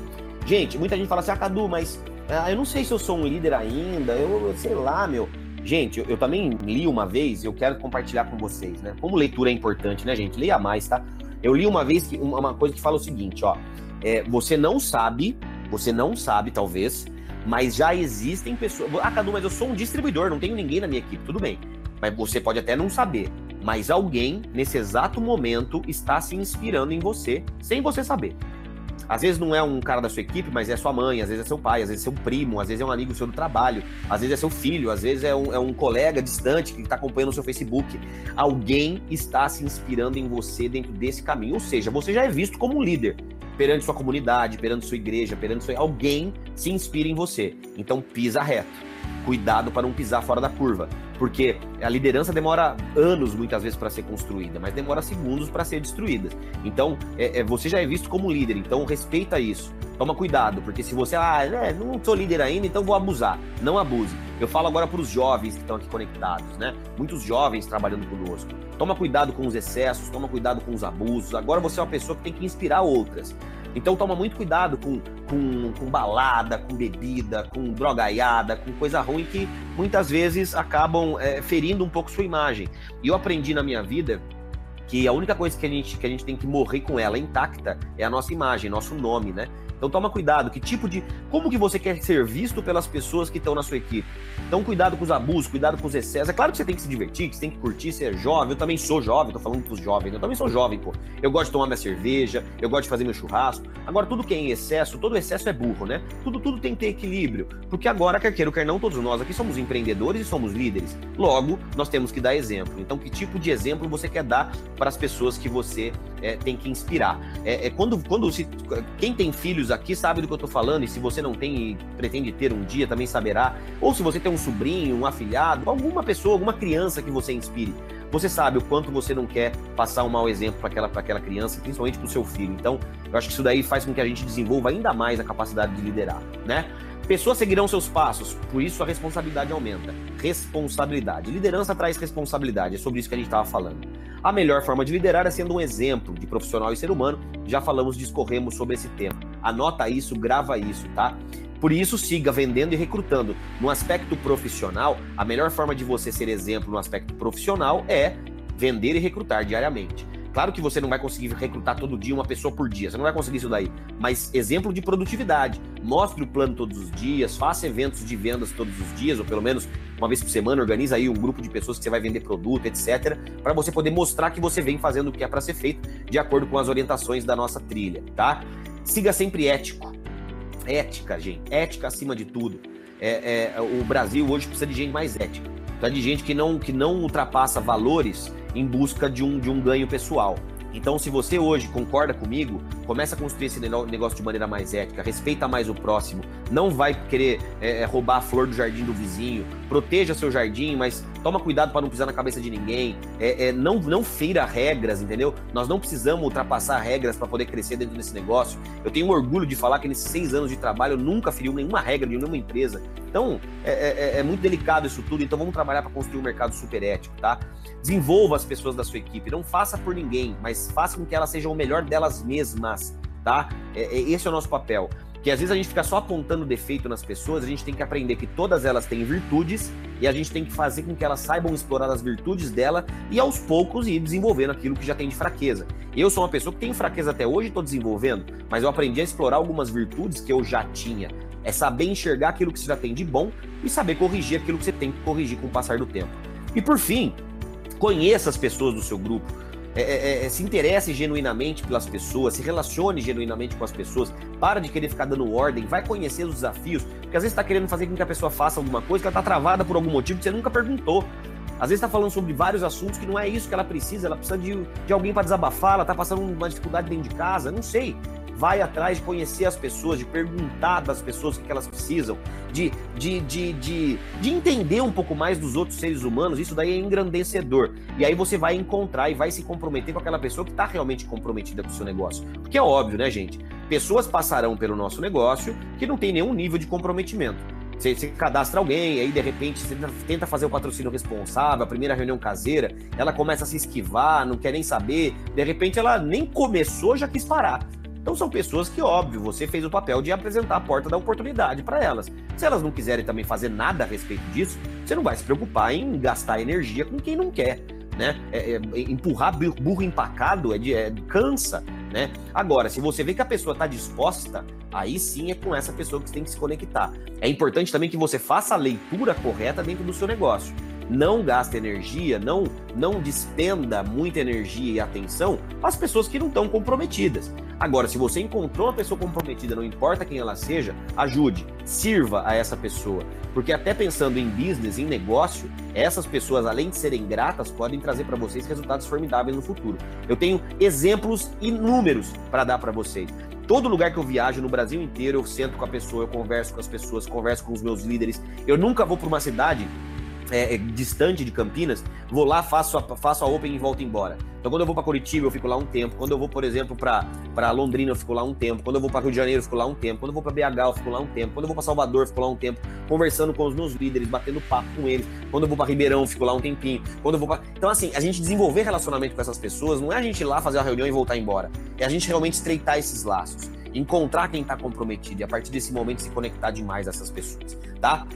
Gente, muita gente fala assim, ah, Cadu, mas ah, eu não sei se eu sou um líder ainda, eu, sei lá, meu. Gente, eu, eu, também li uma vez e eu quero compartilhar com vocês, né? Como leitura é importante, né, gente? Leia mais, tá? Eu li uma vez que, uma, uma coisa que fala o seguinte, ó. É, você não sabe, você não sabe, talvez, mas já existem pessoas. Ah, Cadu, mas eu sou um distribuidor, não tenho ninguém na minha equipe. Tudo bem. Mas você pode até não saber. Mas alguém, nesse exato momento, está se inspirando em você, sem você saber. Às vezes não é um cara da sua equipe, mas é sua mãe, às vezes é seu pai, às vezes é seu primo, às vezes é um amigo seu do trabalho, às vezes é seu filho, às vezes é um, é um colega distante que está acompanhando o seu Facebook. Alguém está se inspirando em você dentro desse caminho. Ou seja, você já é visto como um líder perante sua comunidade, perante sua igreja, perante sua... alguém se inspira em você. Então pisa reto. Cuidado para não pisar fora da curva porque a liderança demora anos muitas vezes para ser construída, mas demora segundos para ser destruída. Então, é, é, você já é visto como líder, então respeita isso. Toma cuidado, porque se você, ah, é, não sou líder ainda, então vou abusar. Não abuse. Eu falo agora para os jovens que estão aqui conectados, né? Muitos jovens trabalhando conosco. Toma cuidado com os excessos, toma cuidado com os abusos. Agora você é uma pessoa que tem que inspirar outras. Então toma muito cuidado com, com, com balada, com bebida, com drogaiada, com coisa ruim que muitas vezes acabam é, ferindo um pouco sua imagem. E eu aprendi na minha vida que a única coisa que a gente, que a gente tem que morrer com ela intacta é a nossa imagem, nosso nome, né? Então toma cuidado, que tipo de. Como que você quer ser visto pelas pessoas que estão na sua equipe? Então cuidado com os abusos, cuidado com os excessos. É claro que você tem que se divertir, que você tem que curtir, ser jovem. Eu também sou jovem, tô falando pros jovens, eu também sou jovem, pô. Eu gosto de tomar minha cerveja, eu gosto de fazer meu churrasco. Agora, tudo que é em excesso, todo excesso é burro, né? Tudo, tudo tem que ter equilíbrio. Porque agora, quer queira ou quer não, todos nós aqui somos empreendedores e somos líderes. Logo, nós temos que dar exemplo. Então, que tipo de exemplo você quer dar para as pessoas que você é, tem que inspirar? É, é quando, quando se, quem tem filhos aqui sabe do que eu tô falando, e se você não tem e pretende ter um dia, também saberá. Ou se você tem um sobrinho, um afilhado, alguma pessoa, alguma criança que você inspire. Você sabe o quanto você não quer passar um mau exemplo para aquela, aquela criança, principalmente para o seu filho. Então, eu acho que isso daí faz com que a gente desenvolva ainda mais a capacidade de liderar, né? Pessoas seguirão seus passos, por isso a responsabilidade aumenta. Responsabilidade. Liderança traz responsabilidade, é sobre isso que a gente estava falando. A melhor forma de liderar é sendo um exemplo de profissional e ser humano. Já falamos, discorremos sobre esse tema. Anota isso, grava isso, tá? Por isso, siga vendendo e recrutando. No aspecto profissional, a melhor forma de você ser exemplo no aspecto profissional é vender e recrutar diariamente. Claro que você não vai conseguir recrutar todo dia uma pessoa por dia, você não vai conseguir isso daí. Mas exemplo de produtividade. Mostre o plano todos os dias, faça eventos de vendas todos os dias, ou pelo menos uma vez por semana, organiza aí um grupo de pessoas que você vai vender produto, etc, para você poder mostrar que você vem fazendo o que é para ser feito de acordo com as orientações da nossa trilha, tá? Siga sempre ético. Ética, gente. Ética acima de tudo. É, é, o Brasil hoje precisa de gente mais ética. Precisa de gente que não, que não ultrapassa valores em busca de um, de um ganho pessoal. Então, se você hoje concorda comigo, começa a construir esse negócio de maneira mais ética, respeita mais o próximo, não vai querer é, é, roubar a flor do jardim do vizinho, proteja seu jardim, mas toma cuidado para não pisar na cabeça de ninguém, é, é, não, não feira regras, entendeu? Nós não precisamos ultrapassar regras para poder crescer dentro desse negócio. Eu tenho orgulho de falar que nesses seis anos de trabalho eu nunca feri nenhuma regra de nenhuma empresa. Então, é, é, é muito delicado isso tudo, então vamos trabalhar para construir um mercado super ético, tá? Desenvolva as pessoas da sua equipe, não faça por ninguém, mas faça com que elas sejam o melhor delas mesmas, tá? É, é, esse é o nosso papel. Que às vezes a gente fica só apontando defeito nas pessoas, a gente tem que aprender que todas elas têm virtudes e a gente tem que fazer com que elas saibam explorar as virtudes dela e aos poucos ir desenvolvendo aquilo que já tem de fraqueza. Eu sou uma pessoa que tem fraqueza até hoje e estou desenvolvendo, mas eu aprendi a explorar algumas virtudes que eu já tinha. É saber enxergar aquilo que você já tem de bom e saber corrigir aquilo que você tem que corrigir com o passar do tempo. E por fim, conheça as pessoas do seu grupo. É, é, é, se interesse genuinamente pelas pessoas, se relacione genuinamente com as pessoas, para de querer ficar dando ordem, vai conhecer os desafios, porque às vezes está querendo fazer com que a pessoa faça alguma coisa que ela está travada por algum motivo que você nunca perguntou. Às vezes está falando sobre vários assuntos que não é isso que ela precisa, ela precisa de, de alguém para desabafar, ela está passando uma dificuldade dentro de casa, não sei vai atrás de conhecer as pessoas, de perguntar das pessoas o que elas precisam, de, de, de, de, de entender um pouco mais dos outros seres humanos, isso daí é engrandecedor. E aí você vai encontrar e vai se comprometer com aquela pessoa que está realmente comprometida com o seu negócio. Porque é óbvio, né, gente? Pessoas passarão pelo nosso negócio que não tem nenhum nível de comprometimento. Você, você, cadastra alguém, aí de repente você tenta fazer o patrocínio responsável, a primeira reunião caseira, ela começa a se esquivar, não quer nem saber, de repente ela nem começou, já quis parar. Então são pessoas que, óbvio, você fez o papel de apresentar a porta da oportunidade para elas. Se elas não quiserem também fazer nada a respeito disso, você não vai se preocupar em gastar energia com quem não quer. Né? É, é, empurrar burro empacado é, de, é cansa, né? Agora, se você vê que a pessoa está disposta, aí sim é com essa pessoa que você tem que se conectar. É importante também que você faça a leitura correta dentro do seu negócio não gasta energia, não, não despenda muita energia e atenção às pessoas que não estão comprometidas. Agora, se você encontrou uma pessoa comprometida, não importa quem ela seja, ajude, sirva a essa pessoa. Porque até pensando em business, em negócio, essas pessoas, além de serem gratas, podem trazer para vocês resultados formidáveis no futuro. Eu tenho exemplos inúmeros para dar para vocês. Todo lugar que eu viajo no Brasil inteiro, eu sento com a pessoa, eu converso com as pessoas, converso com os meus líderes. Eu nunca vou para uma cidade é, é, distante de Campinas, vou lá, faço a, faço a Open e volto embora. Então, quando eu vou para Curitiba, eu fico lá um tempo. Quando eu vou, por exemplo, para Londrina, eu fico lá um tempo. Quando eu vou para Rio de Janeiro, eu fico lá um tempo. Quando eu vou para BH, eu fico lá um tempo. Quando eu vou para Salvador, eu fico lá um tempo, conversando com os meus líderes, batendo papo com eles. Quando eu vou para Ribeirão, eu fico lá um tempinho. Quando eu vou pra... Então, assim, a gente desenvolver relacionamento com essas pessoas não é a gente ir lá fazer a reunião e voltar embora. É a gente realmente estreitar esses laços. Encontrar quem está comprometido e a partir desse momento se conectar demais a essas pessoas, tá?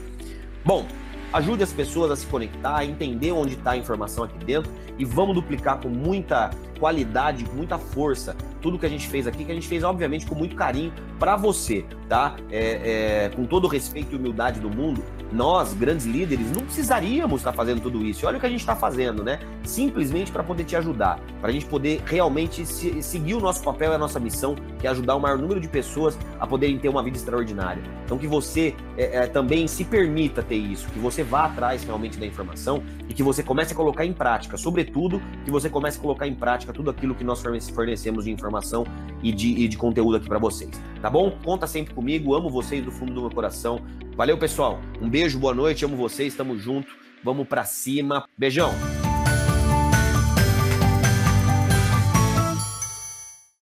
Bom, Ajude as pessoas a se conectar, a entender onde está a informação aqui dentro e vamos duplicar com muita qualidade, com muita força tudo que a gente fez aqui, que a gente fez, obviamente, com muito carinho para você, tá? É, é, com todo o respeito e humildade do mundo, nós, grandes líderes, não precisaríamos estar fazendo tudo isso. E olha o que a gente está fazendo, né? Simplesmente para poder te ajudar, para a gente poder realmente se, seguir o nosso papel e a nossa missão, que é ajudar o maior número de pessoas a poderem ter uma vida extraordinária. Então, que você é, é, também se permita ter isso, que você vá atrás realmente da informação e que você comece a colocar em prática, sobretudo, que você comece a colocar em prática tudo aquilo que nós fornecemos de informação e de, e de conteúdo aqui para vocês. Tá bom? Conta sempre comigo, amo vocês do fundo do meu coração. Valeu, pessoal. Um beijo, boa noite, amo vocês, tamo junto. Vamos para cima. Beijão.